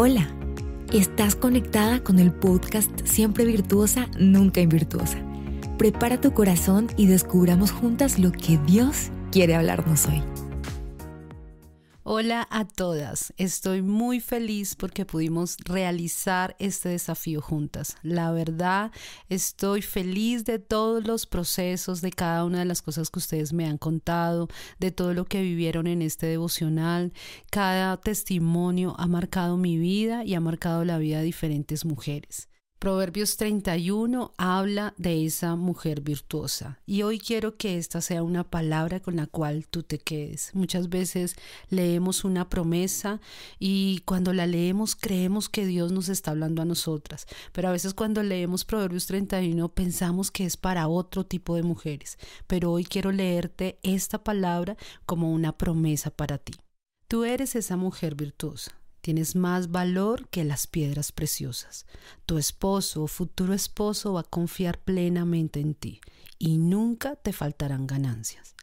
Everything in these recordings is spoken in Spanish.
Hola, estás conectada con el podcast Siempre Virtuosa, Nunca Invirtuosa. Prepara tu corazón y descubramos juntas lo que Dios quiere hablarnos hoy. Hola a todas, estoy muy feliz porque pudimos realizar este desafío juntas. La verdad, estoy feliz de todos los procesos, de cada una de las cosas que ustedes me han contado, de todo lo que vivieron en este devocional. Cada testimonio ha marcado mi vida y ha marcado la vida de diferentes mujeres. Proverbios 31 habla de esa mujer virtuosa y hoy quiero que esta sea una palabra con la cual tú te quedes. Muchas veces leemos una promesa y cuando la leemos creemos que Dios nos está hablando a nosotras, pero a veces cuando leemos Proverbios 31 pensamos que es para otro tipo de mujeres, pero hoy quiero leerte esta palabra como una promesa para ti. Tú eres esa mujer virtuosa. Tienes más valor que las piedras preciosas. Tu esposo o futuro esposo va a confiar plenamente en ti y nunca te faltarán ganancias.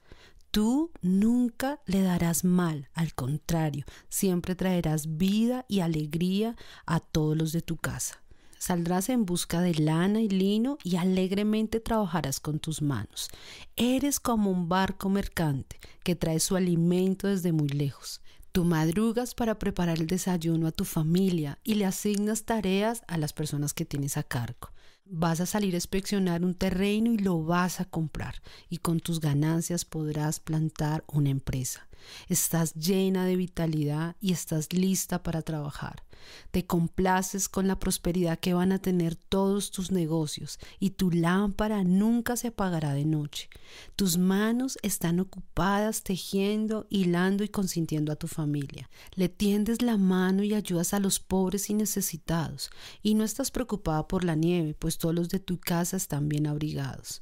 Tú nunca le darás mal, al contrario, siempre traerás vida y alegría a todos los de tu casa. Saldrás en busca de lana y lino y alegremente trabajarás con tus manos. Eres como un barco mercante que trae su alimento desde muy lejos. Tú madrugas para preparar el desayuno a tu familia y le asignas tareas a las personas que tienes a cargo. Vas a salir a inspeccionar un terreno y lo vas a comprar y con tus ganancias podrás plantar una empresa. Estás llena de vitalidad y estás lista para trabajar. Te complaces con la prosperidad que van a tener todos tus negocios y tu lámpara nunca se apagará de noche. Tus manos están ocupadas tejiendo, hilando y consintiendo a tu familia. Le tiendes la mano y ayudas a los pobres y necesitados. Y no estás preocupada por la nieve, pues todos los de tu casa están bien abrigados.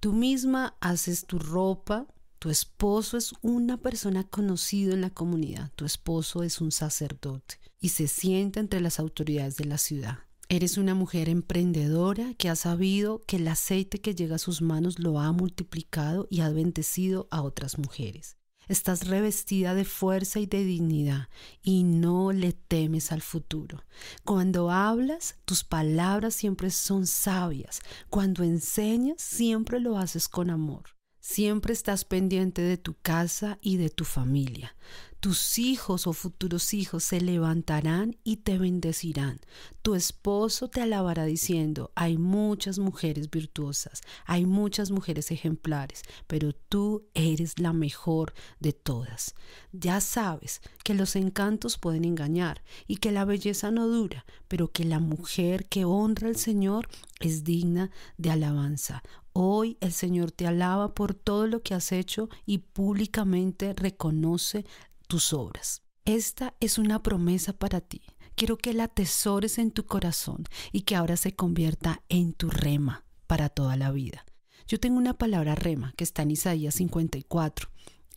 Tú misma haces tu ropa, tu esposo es una persona conocida en la comunidad, tu esposo es un sacerdote y se sienta entre las autoridades de la ciudad. Eres una mujer emprendedora que ha sabido que el aceite que llega a sus manos lo ha multiplicado y ha bendecido a otras mujeres. Estás revestida de fuerza y de dignidad y no le temes al futuro. Cuando hablas, tus palabras siempre son sabias. Cuando enseñas, siempre lo haces con amor. Siempre estás pendiente de tu casa y de tu familia. Tus hijos o futuros hijos se levantarán y te bendecirán. Tu esposo te alabará diciendo, hay muchas mujeres virtuosas, hay muchas mujeres ejemplares, pero tú eres la mejor de todas. Ya sabes que los encantos pueden engañar y que la belleza no dura, pero que la mujer que honra al Señor es digna de alabanza. Hoy el Señor te alaba por todo lo que has hecho y públicamente reconoce tus obras. Esta es una promesa para ti. Quiero que la atesores en tu corazón y que ahora se convierta en tu rema para toda la vida. Yo tengo una palabra rema que está en Isaías 54.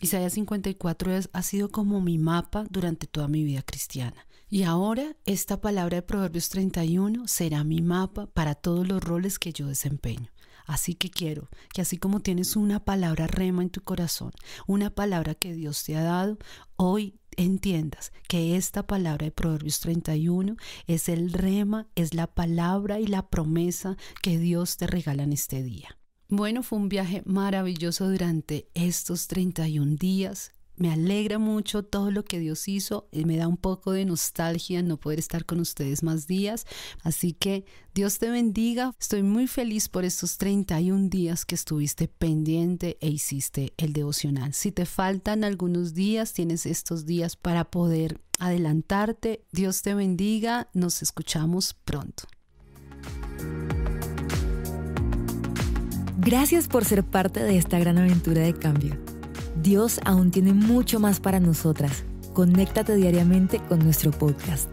Isaías 54 ha sido como mi mapa durante toda mi vida cristiana. Y ahora esta palabra de Proverbios 31 será mi mapa para todos los roles que yo desempeño. Así que quiero que así como tienes una palabra rema en tu corazón, una palabra que Dios te ha dado, hoy entiendas que esta palabra de Proverbios 31 es el rema, es la palabra y la promesa que Dios te regala en este día. Bueno, fue un viaje maravilloso durante estos 31 días. Me alegra mucho todo lo que Dios hizo y me da un poco de nostalgia no poder estar con ustedes más días. Así que Dios te bendiga. Estoy muy feliz por estos 31 días que estuviste pendiente e hiciste el devocional. Si te faltan algunos días, tienes estos días para poder adelantarte. Dios te bendiga. Nos escuchamos pronto. Gracias por ser parte de esta gran aventura de cambio. Dios aún tiene mucho más para nosotras. Conéctate diariamente con nuestro podcast.